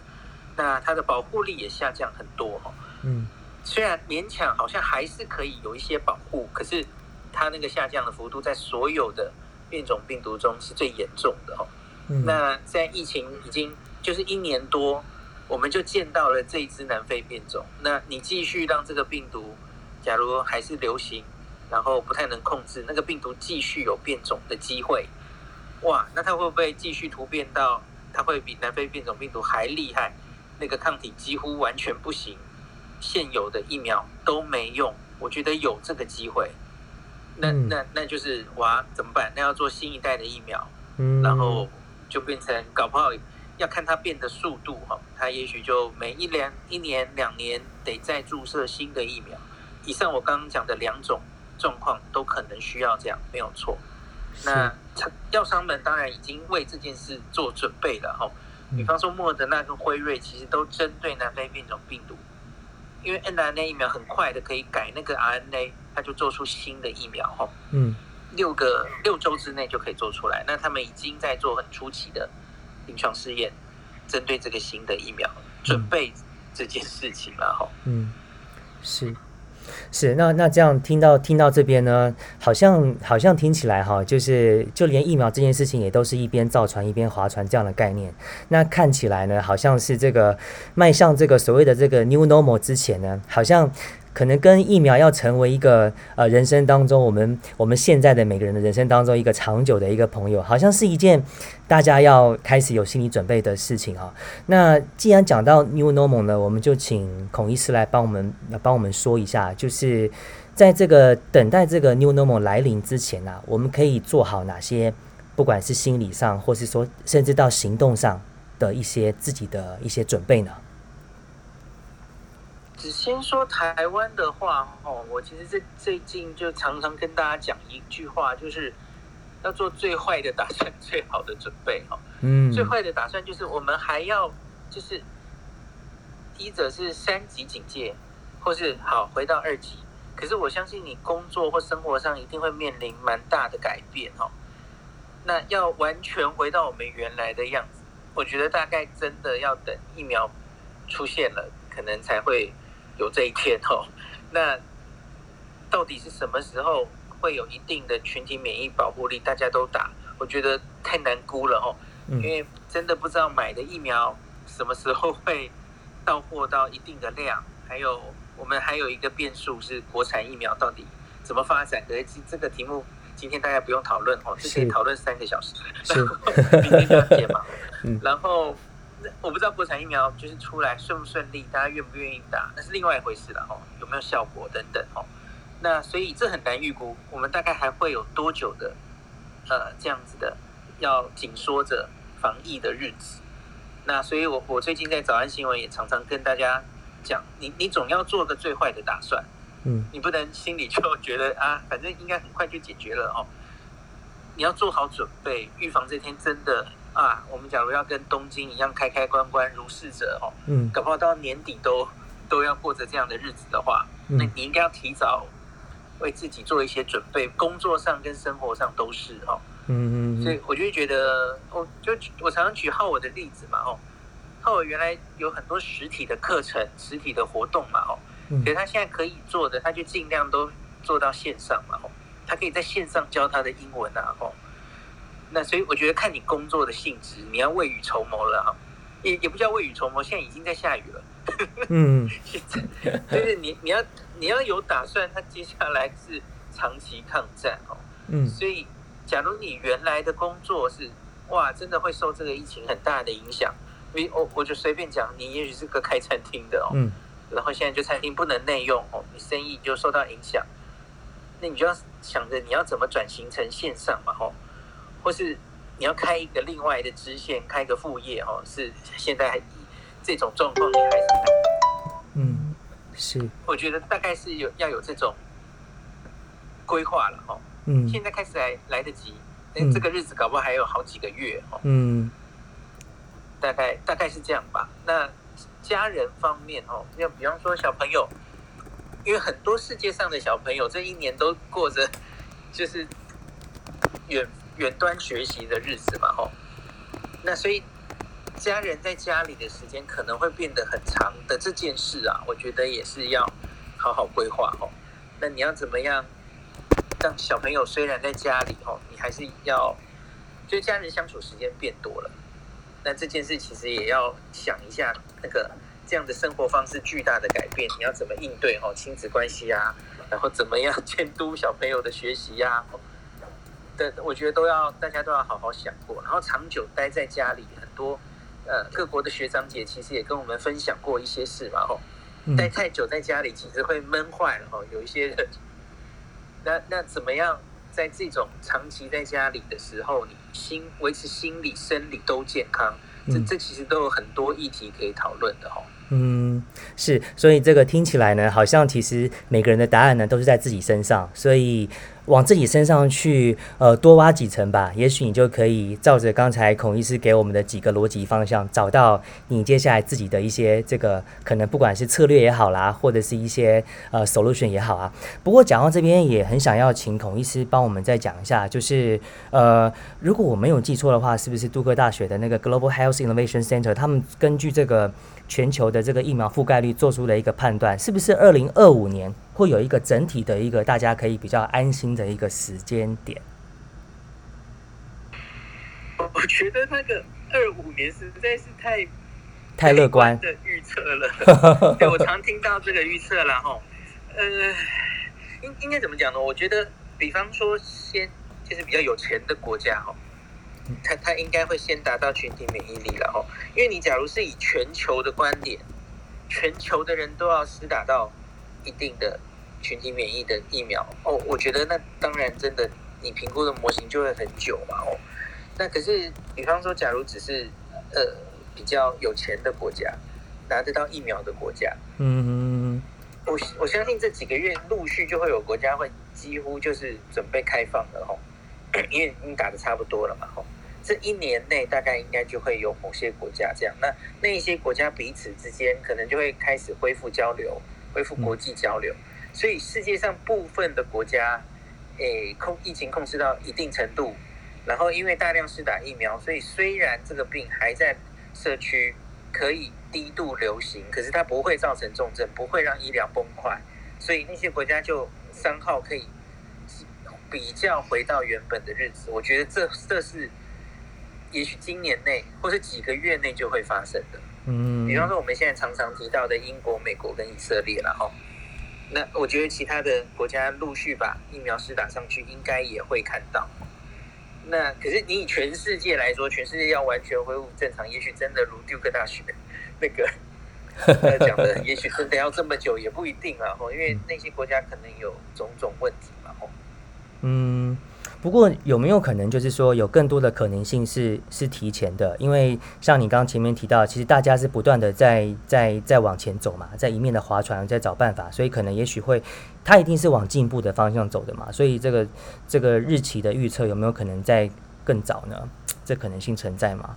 那它的保护力也下降很多哦。嗯，虽然勉强好像还是可以有一些保护，可是它那个下降的幅度在所有的变种病毒中是最严重的哦。嗯，那在疫情已经就是一年多，我们就见到了这一支南非变种。那你继续让这个病毒，假如还是流行，然后不太能控制，那个病毒继续有变种的机会。哇，那它会不会继续突变到它会比南非变种病毒还厉害？那个抗体几乎完全不行，现有的疫苗都没用。我觉得有这个机会，那那那就是哇，怎么办？那要做新一代的疫苗，嗯，然后就变成搞不好要看它变的速度哈，它也许就每一两一年两年得再注射新的疫苗。以上我刚刚讲的两种状况都可能需要这样，没有错。那药商们当然已经为这件事做准备了哈。比方说莫德纳跟辉瑞其实都针对南非变种病毒，因为 mRNA 疫苗很快的可以改那个 RNA，它就做出新的疫苗哈。嗯，六个六周之内就可以做出来。那他们已经在做很初期的临床试验，针对这个新的疫苗准备这件事情了哈。嗯，是。是，那那这样听到听到这边呢，好像好像听起来哈，就是就连疫苗这件事情也都是一边造船一边划船这样的概念。那看起来呢，好像是这个迈向这个所谓的这个 new normal 之前呢，好像。可能跟疫苗要成为一个呃人生当中，我们我们现在的每个人的人生当中一个长久的一个朋友，好像是一件大家要开始有心理准备的事情啊。那既然讲到 New Normal 呢，我们就请孔医师来帮我们帮我们说一下，就是在这个等待这个 New Normal 来临之前呢、啊，我们可以做好哪些，不管是心理上，或是说甚至到行动上的一些自己的一些准备呢？只先说台湾的话，哦，我其实这最近就常常跟大家讲一句话，就是要做最坏的打算，最好的准备，哈，嗯，最坏的打算就是我们还要就是，第一者是三级警戒，或是好回到二级，可是我相信你工作或生活上一定会面临蛮大的改变，哦，那要完全回到我们原来的样子，我觉得大概真的要等疫苗出现了，可能才会。有这一天哦，那到底是什么时候会有一定的群体免疫保护力？大家都打，我觉得太难估了哦，因为真的不知道买的疫苗什么时候会到货到一定的量，还有我们还有一个变数是国产疫苗到底怎么发展？可是这个题目今天大家不用讨论哦，这可以讨论三个小时，然 后明天就要解嘛，然后。我不知道国产疫苗就是出来顺不顺利，大家愿不愿意打，那是另外一回事了哦。有没有效果等等哦。那所以这很难预估，我们大概还会有多久的呃这样子的要紧缩着防疫的日子。那所以我我最近在早安新闻也常常跟大家讲，你你总要做个最坏的打算，嗯，你不能心里就觉得啊，反正应该很快就解决了哦。你要做好准备，预防这天真的。啊，我们假如要跟东京一样开开关关如是者哦，嗯，搞不好到年底都都要过着这样的日子的话，嗯、那你应该要提早为自己做一些准备，工作上跟生活上都是哦，嗯嗯，所以我就觉得，我就我常常举浩我的例子嘛，哦，浩我原来有很多实体的课程、实体的活动嘛，哦，可是他现在可以做的，他就尽量都做到线上嘛，哦，他可以在线上教他的英文啊，哦。那所以我觉得看你工作的性质，你要未雨绸缪了哈，也也不叫未雨绸缪，现在已经在下雨了。嗯，现在就是你你要你要有打算，他接下来是长期抗战哦。嗯，所以假如你原来的工作是哇，真的会受这个疫情很大的影响，因为我我就随便讲，你也许是个开餐厅的哦，嗯，然后现在就餐厅不能内用哦，你生意就受到影响，那你就要想着你要怎么转型成线上嘛，吼。或是你要开一个另外的支线，开一个副业哦，是现在还这种状况，你还是嗯，是，我觉得大概是有要有这种规划了哦，嗯，现在开始来来得及，那这个日子搞不好还有好几个月哦，嗯，大概大概是这样吧。那家人方面哦，要比方说小朋友，因为很多世界上的小朋友这一年都过着 就是远。远端学习的日子嘛，吼，那所以家人在家里的时间可能会变得很长的这件事啊，我觉得也是要好好规划哦。那你要怎么样让小朋友虽然在家里哦，你还是要就家人相处时间变多了，那这件事其实也要想一下那个这样的生活方式巨大的改变，你要怎么应对哦？亲子关系啊，然后怎么样监督小朋友的学习呀？的，我觉得都要大家都要好好想过。然后长久待在家里，很多。呃，各国的学长姐其实也跟我们分享过一些事嘛，吼，待太久在家里其实会闷坏了，吼，有一些人，那那怎么样在这种长期在家里的时候，你心维持心理、生理都健康，这这其实都有很多议题可以讨论的，吼。嗯，是，所以这个听起来呢，好像其实每个人的答案呢都是在自己身上，所以。往自己身上去，呃，多挖几层吧，也许你就可以照着刚才孔医师给我们的几个逻辑方向，找到你接下来自己的一些这个可能，不管是策略也好啦，或者是一些呃 solution 也好啊。不过讲到这边，也很想要请孔医师帮我们再讲一下，就是呃，如果我没有记错的话，是不是杜克大学的那个 Global Health Innovation Center，他们根据这个全球的这个疫苗覆盖率做出了一个判断，是不是二零二五年？会有一个整体的一个大家可以比较安心的一个时间点。我觉得那个二五年实在是太太乐观的预测了。对，我常听到这个预测了哈。呃，应应该怎么讲呢？我觉得，比方说，先就是比较有钱的国家哈，他他应该会先达到群体免疫力了哈。因为你假如是以全球的观点，全球的人都要施打到一定的。群体免疫的疫苗哦，我觉得那当然真的，你评估的模型就会很久嘛哦。那可是，比方说，假如只是呃比较有钱的国家，拿得到疫苗的国家，嗯哼，我我相信这几个月陆续就会有国家会几乎就是准备开放了吼，因为已经打的差不多了嘛吼。这一年内大概应该就会有某些国家这样，那那一些国家彼此之间可能就会开始恢复交流，恢复国际交流。嗯所以世界上部分的国家，诶，控疫情控制到一定程度，然后因为大量施打疫苗，所以虽然这个病还在社区可以低度流行，可是它不会造成重症，不会让医疗崩坏，所以那些国家就三号可以比较回到原本的日子。我觉得这这是也许今年内或者几个月内就会发生的。嗯，比方说我们现在常常提到的英国、美国跟以色列了哈。那我觉得其他的国家陆续把疫苗施打上去，应该也会看到。那可是你以全世界来说，全世界要完全恢复正常，也许真的如杜克大学那个 讲的，也许真的要这么久，也不一定啊。吼，因为那些国家可能有种种问题嘛。吼，嗯。不过有没有可能，就是说有更多的可能性是是提前的？因为像你刚刚前面提到，其实大家是不断的在在在往前走嘛，在一面的划船，在找办法，所以可能也许会，它一定是往进步的方向走的嘛。所以这个这个日期的预测有没有可能在更早呢？这可能性存在吗？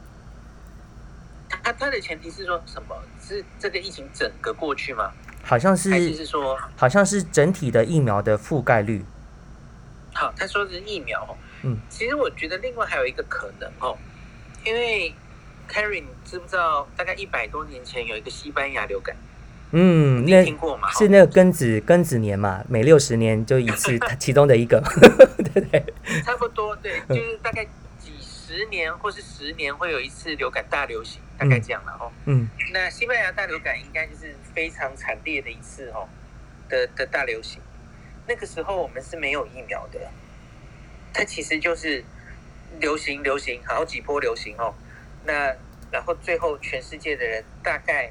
它它的前提是说什么？是这个疫情整个过去吗？好像是，还是说好像是整体的疫苗的覆盖率。好，他说的是疫苗。嗯，其实我觉得另外还有一个可能哦，因为 Carrie 你知不知道，大概一百多年前有一个西班牙流感。嗯，你听过吗？是那个庚子庚子年嘛，每六十年就一次，其中的一个。对对，差不多，对，就是大概几十年或是十年会有一次流感大流行，大概这样了哦。嗯，那西班牙大流感应该就是非常惨烈的一次哦的的大流行。那个时候我们是没有疫苗的，它其实就是流行流行好几波流行哦，那然后最后全世界的人大概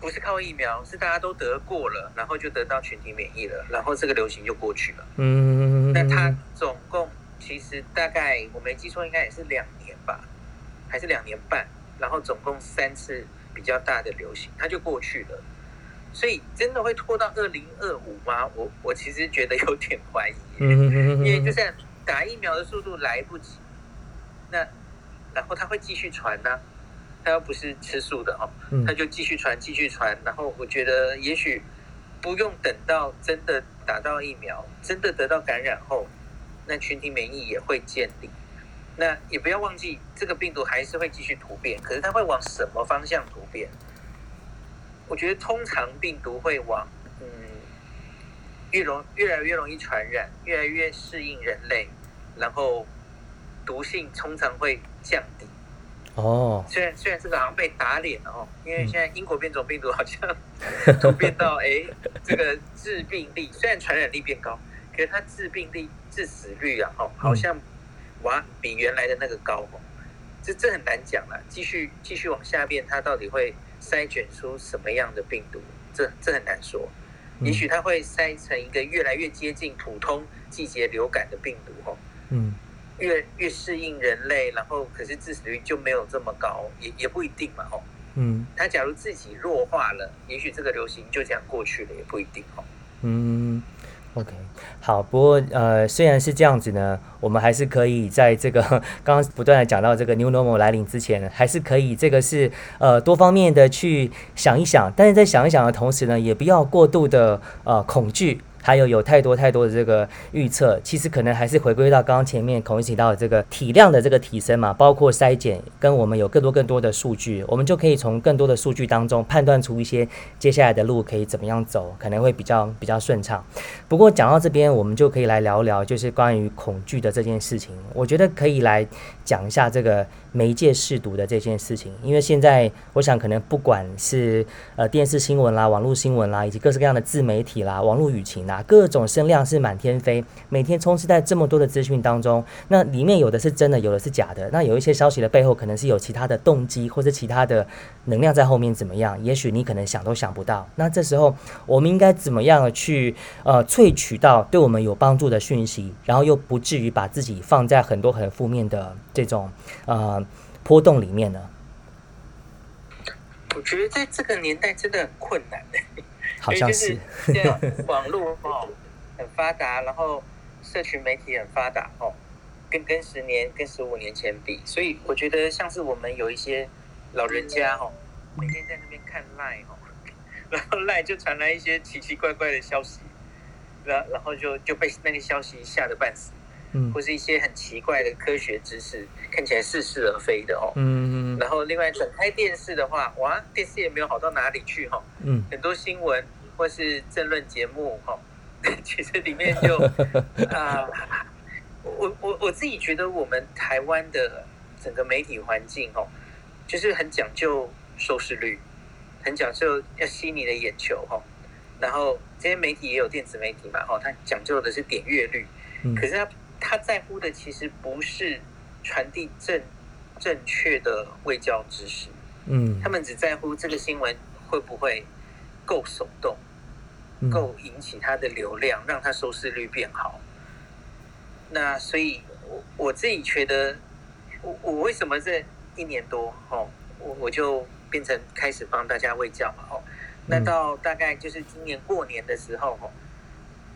不是靠疫苗，是大家都得过了，然后就得到群体免疫了，然后这个流行就过去了。嗯，那它总共其实大概我没记错，应该也是两年吧，还是两年半，然后总共三次比较大的流行，它就过去了。所以真的会拖到二零二五吗？我我其实觉得有点怀疑，因为就像打疫苗的速度来不及，那然后它会继续传呢、啊，它又不是吃素的哦，它就继续传继续传，然后我觉得也许不用等到真的打到疫苗，真的得到感染后，那群体免疫也会建立。那也不要忘记，这个病毒还是会继续突变，可是它会往什么方向突变？我觉得通常病毒会往嗯，越容越来越容易传染，越来越适应人类，然后毒性通常会降低。哦，虽然虽然这个好像被打脸了哦，因为现在英国变种病毒好像 突变到哎，这个致病力虽然传染力变高，可是它致病力、致死率啊，哦，好像。哇，比原来的那个高哦，这这很难讲了。继续继续往下变，它到底会筛选出什么样的病毒？这这很难说。也许它会筛成一个越来越接近普通季节流感的病毒哦。嗯，越越适应人类，然后可是致死率就没有这么高，也也不一定嘛哦。嗯，它假如自己弱化了，也许这个流行就这样过去了，也不一定哦。嗯。OK，好，不过呃，虽然是这样子呢，我们还是可以在这个 刚刚不断的讲到这个 New Normal 来临之前，还是可以这个是呃多方面的去想一想，但是在想一想的同时呢，也不要过度的呃恐惧。还有有太多太多的这个预测，其实可能还是回归到刚刚前面孔一提到的这个体量的这个提升嘛，包括筛检跟我们有更多更多的数据，我们就可以从更多的数据当中判断出一些接下来的路可以怎么样走，可能会比较比较顺畅。不过讲到这边，我们就可以来聊聊，就是关于恐惧的这件事情，我觉得可以来讲一下这个。媒介试读的这件事情，因为现在我想，可能不管是呃电视新闻啦、网络新闻啦，以及各式各样的自媒体啦、网络舆情，各种声量是满天飞，每天充斥在这么多的资讯当中，那里面有的是真的，有的是假的。那有一些消息的背后，可能是有其他的动机，或者其他的能量在后面怎么样？也许你可能想都想不到。那这时候，我们应该怎么样去呃萃取到对我们有帮助的讯息，然后又不至于把自己放在很多很负面的这种呃。波动里面呢，我觉得在这个年代真的很困难，好像是。现在 网络哦很发达，然后社群媒体很发达哦，跟跟十年、跟十五年前比，所以我觉得像是我们有一些老人家哦，每天在那边看 Line 哦，然后 Line 就传来一些奇奇怪怪的消息，然然后就就被那个消息吓得半死。或是一些很奇怪的科学知识，看起来似是而非的哦。嗯嗯。然后另外整开电视的话，哇，电视也没有好到哪里去哈。嗯。很多新闻或是政论节目哈，其实里面就 啊、呃，我我我自己觉得我们台湾的整个媒体环境哦，就是很讲究收视率，很讲究要吸你的眼球哈。然后这些媒体也有电子媒体嘛哦，它讲究的是点阅率，可是它。他在乎的其实不是传递正正确的卫教知识，嗯，他们只在乎这个新闻会不会够手动，够引起他的流量，让他收视率变好。那所以，我我自己觉得，我我为什么这一年多哦，我我就变成开始帮大家喂教嘛哦，那到大概就是今年过年的时候哦。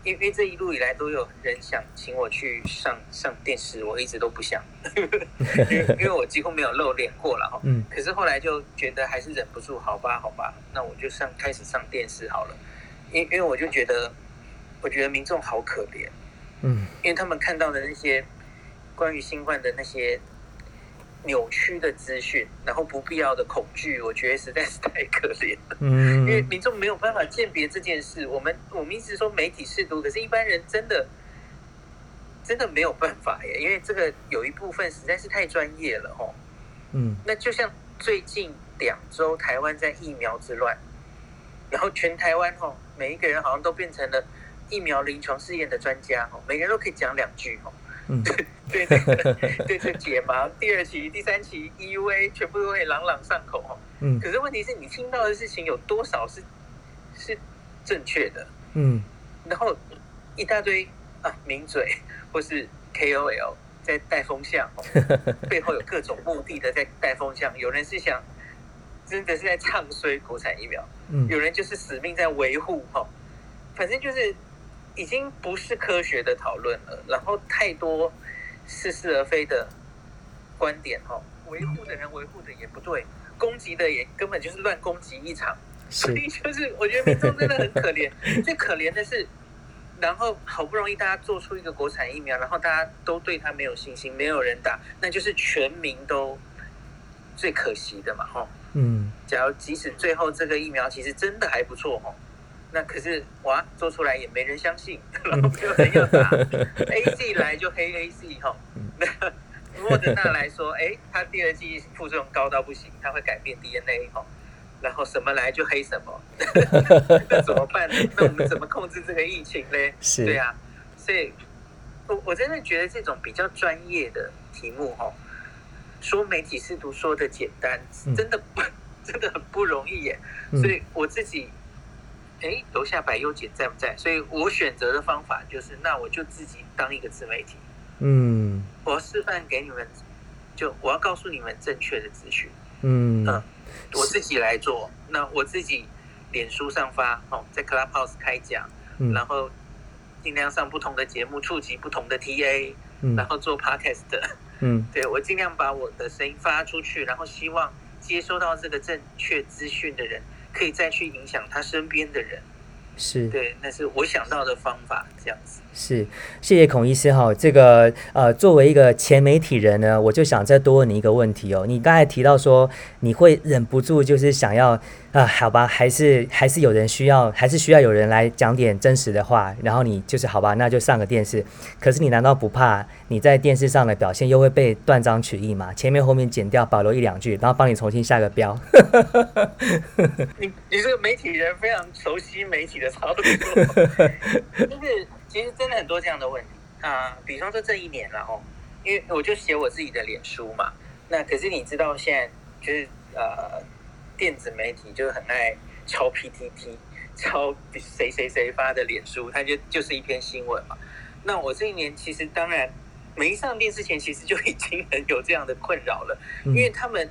因为这一路以来都有人想请我去上上电视，我一直都不想，因为因为我几乎没有露脸过了哈。嗯。可是后来就觉得还是忍不住，好吧，好吧，那我就上开始上电视好了。因因为我就觉得，我觉得民众好可怜。嗯。因为他们看到的那些关于新冠的那些。扭曲的资讯，然后不必要的恐惧，我觉得实在是太可怜了。嗯，因为民众没有办法鉴别这件事。我们我们一直说媒体识读，可是一般人真的真的没有办法耶，因为这个有一部分实在是太专业了哦。嗯，那就像最近两周台湾在疫苗之乱，然后全台湾哦，每一个人好像都变成了疫苗临床试验的专家哦，每个人都可以讲两句哦。嗯，对对对，这解盲第二期、第三期 EUA 全部都会朗朗上口哦。嗯，可是问题是你听到的事情有多少是是正确的？嗯，然后一大堆啊名嘴 或是 KOL 在带风向哦，背后有各种目的的在带风向。有人是想真的是在唱衰国产疫苗，嗯，有人就是死命在维护哈，反正就是。已经不是科学的讨论了，然后太多似是而非的观点哈，维护的人维护的也不对，攻击的也根本就是乱攻击一场，所以就是我觉得民众真的很可怜。最可怜的是，然后好不容易大家做出一个国产疫苗，然后大家都对它没有信心，没有人打，那就是全民都最可惜的嘛，吼。嗯。假如即使最后这个疫苗其实真的还不错，吼，那可是哇，做出来也没人相信，然后没有人要打 A C 来就黑 A C 哈。那莫德纳来说，哎，他第二季副作用高到不行，他会改变 DNA，哈。然后什么来就黑什么，那怎么办呢？那我们怎么控制这个疫情呢？是，对啊，所以，我我真的觉得这种比较专业的题目，哦，说媒体试图说的简单，真的不，真的很不容易耶。所以我自己，哎，楼下百优姐在不在？所以我选择的方法就是，那我就自己当一个自媒体，嗯，我要示范给你们，就我要告诉你们正确的资讯，嗯嗯。我自己来做，那我自己脸书上发，哦，在 Clubhouse 开讲，嗯、然后尽量上不同的节目，触及不同的 TA，、嗯、然后做 Podcast，嗯，对，我尽量把我的声音发出去，然后希望接收到这个正确资讯的人，可以再去影响他身边的人。是对，那是我想到的方法，这样子。是，谢谢孔医师哈。这个呃，作为一个前媒体人呢，我就想再多问你一个问题哦。你刚才提到说，你会忍不住就是想要。啊，好吧，还是还是有人需要，还是需要有人来讲点真实的话，然后你就是好吧，那就上个电视。可是你难道不怕你在电视上的表现又会被断章取义吗？前面后面剪掉，保留一两句，然后帮你重新下个标。你你这个媒体人非常熟悉媒体的操作，就是其实真的很多这样的问题啊。比方说这一年然后，因为我就写我自己的脸书嘛，那可是你知道现在就是呃。电子媒体就很爱抄 PTT，抄谁谁谁发的脸书，它就就是一篇新闻嘛。那我这一年其实当然没上电视前，其实就已经很有这样的困扰了，因为他们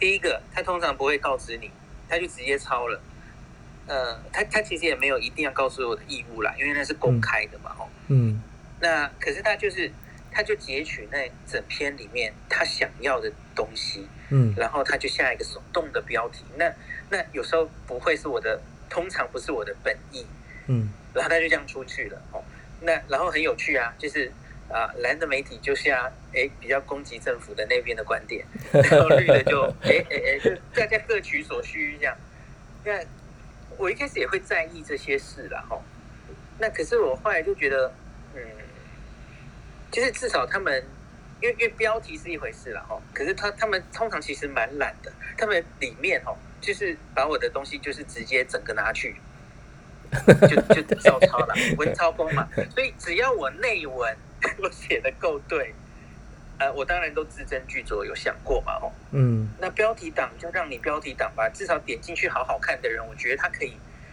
第一个，他通常不会告知你，他就直接抄了。呃，他他其实也没有一定要告诉我的义务啦，因为那是公开的嘛，哦。嗯。那可是他就是。他就截取那整篇里面他想要的东西，嗯，然后他就下一个手动的标题。那那有时候不会是我的，通常不是我的本意，嗯，然后他就这样出去了哦。那然后很有趣啊，就是啊，蓝的媒体就下哎比较攻击政府的那边的观点，然后绿的就哎哎哎，就大家各取所需这样。那我一开始也会在意这些事了哈。那可是我后来就觉得，嗯。就是至少他们，因为因为标题是一回事了哈，可是他他们通常其实蛮懒的，他们里面哈就是把我的东西就是直接整个拿去，就就照抄了，文抄风嘛。所以只要我内文 我写的够对，呃，我当然都字斟句酌有想过嘛哦。嗯。那标题党就让你标题党吧，至少点进去好好看的人，我觉得他可以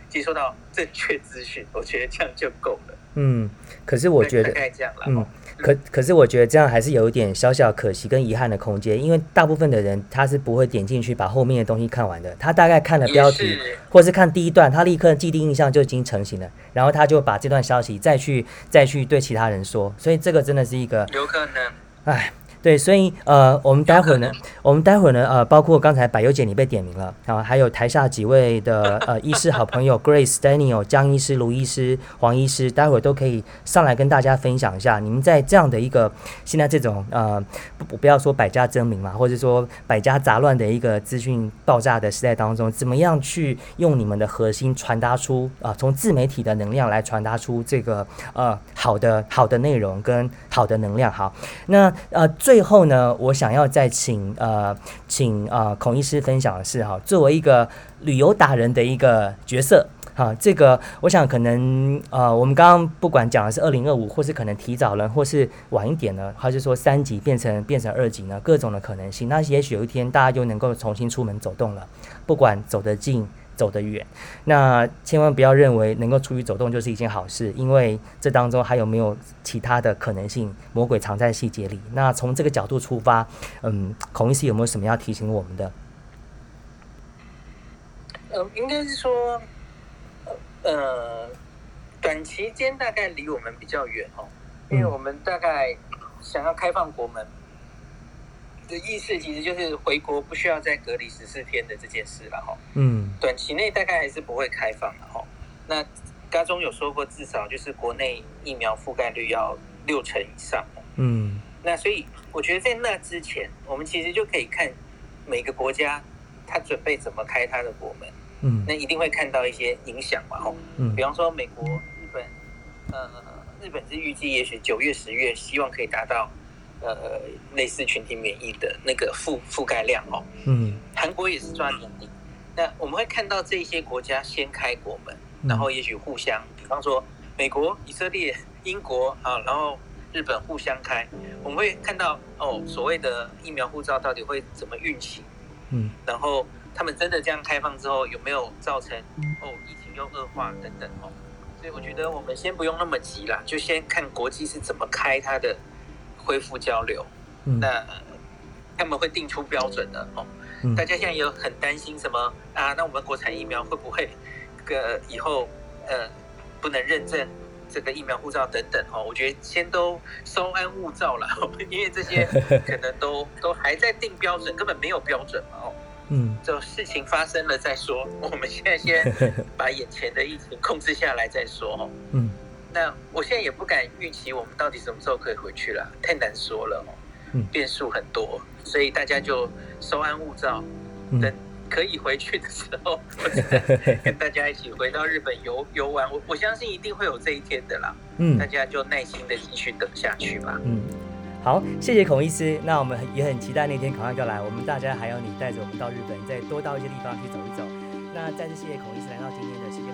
接收到 正确资讯，我觉得这样就够了。嗯，可是我觉得，大概这样了。嗯。可可是我觉得这样还是有一点小小可惜跟遗憾的空间，因为大部分的人他是不会点进去把后面的东西看完的，他大概看了标题，或是看第一段，他立刻既定印象就已经成型了，然后他就把这段消息再去再去对其他人说，所以这个真的是一个有可能，哎。对，所以呃，我们待会儿呢，我们待会儿呢，呃，包括刚才百优姐你被点名了啊，还有台下几位的呃医师好朋友 Grace、Daniel、江医师、卢医师、黄医师，待会儿都可以上来跟大家分享一下，你们在这样的一个现在这种呃不不要说百家争鸣嘛，或者说百家杂乱的一个资讯爆炸的时代当中，怎么样去用你们的核心传达出啊，从自媒体的能量来传达出这个呃好的好的内容跟好的能量。好，那呃。最后呢，我想要再请呃，请呃孔医师分享的是哈，作为一个旅游达人的一个角色哈，这个我想可能呃，我们刚刚不管讲的是二零二五，或是可能提早了，或是晚一点呢，还是说三级变成变成二级呢，各种的可能性，那也许有一天大家就能够重新出门走动了，不管走得近。走得远，那千万不要认为能够出去走动就是一件好事，因为这当中还有没有其他的可能性？魔鬼藏在细节里。那从这个角度出发，嗯，孔医师有没有什么要提醒我们的？呃，应该是说，呃，短期间大概离我们比较远哦，因为我们大概想要开放国门。的意思其实就是回国不需要再隔离十四天的这件事了哈。嗯，短期内大概还是不会开放的哈。那家中有说过，至少就是国内疫苗覆盖率要六成以上。嗯，那所以我觉得在那之前，我们其实就可以看每个国家他准备怎么开他的国门。嗯，那一定会看到一些影响嘛，吼。嗯，比方说美国、日本，呃，日本是预计也许九月、十月，希望可以达到呃类似群体免疫的那个覆覆盖量哦。嗯，韩国也是抓年底。那我们会看到这些国家先开国门，然后也许互相，比方说美国、以色列、英国啊，然后日本互相开，我们会看到哦，所谓的疫苗护照到底会怎么运行？嗯，然后他们真的这样开放之后，有没有造成哦疫情又恶化等等哦？所以我觉得我们先不用那么急啦，就先看国际是怎么开它的恢复交流。嗯，那他们会定出标准的哦。大家现在也有很担心什么啊？那我们国产疫苗会不会个以后呃不能认证这个疫苗护照等等哦？我觉得先都稍安勿躁了，因为这些 可能都都还在定标准，根本没有标准嘛哦。嗯，就事情发生了再说。我们现在先 把眼前的疫情控制下来再说哦。嗯，那我现在也不敢预期我们到底什么时候可以回去了，太难说了哦。嗯，变数很多，所以大家就稍安勿躁，等可以回去的时候，跟大家一起回到日本游游玩。我我相信一定会有这一天的啦。嗯，大家就耐心的继续等下去吧。嗯，好，谢谢孔医师。那我们也很期待那天赶快就来，我们大家还有你带着我们到日本，再多到一些地方去走一走。那再次谢谢孔医师来到今天的世界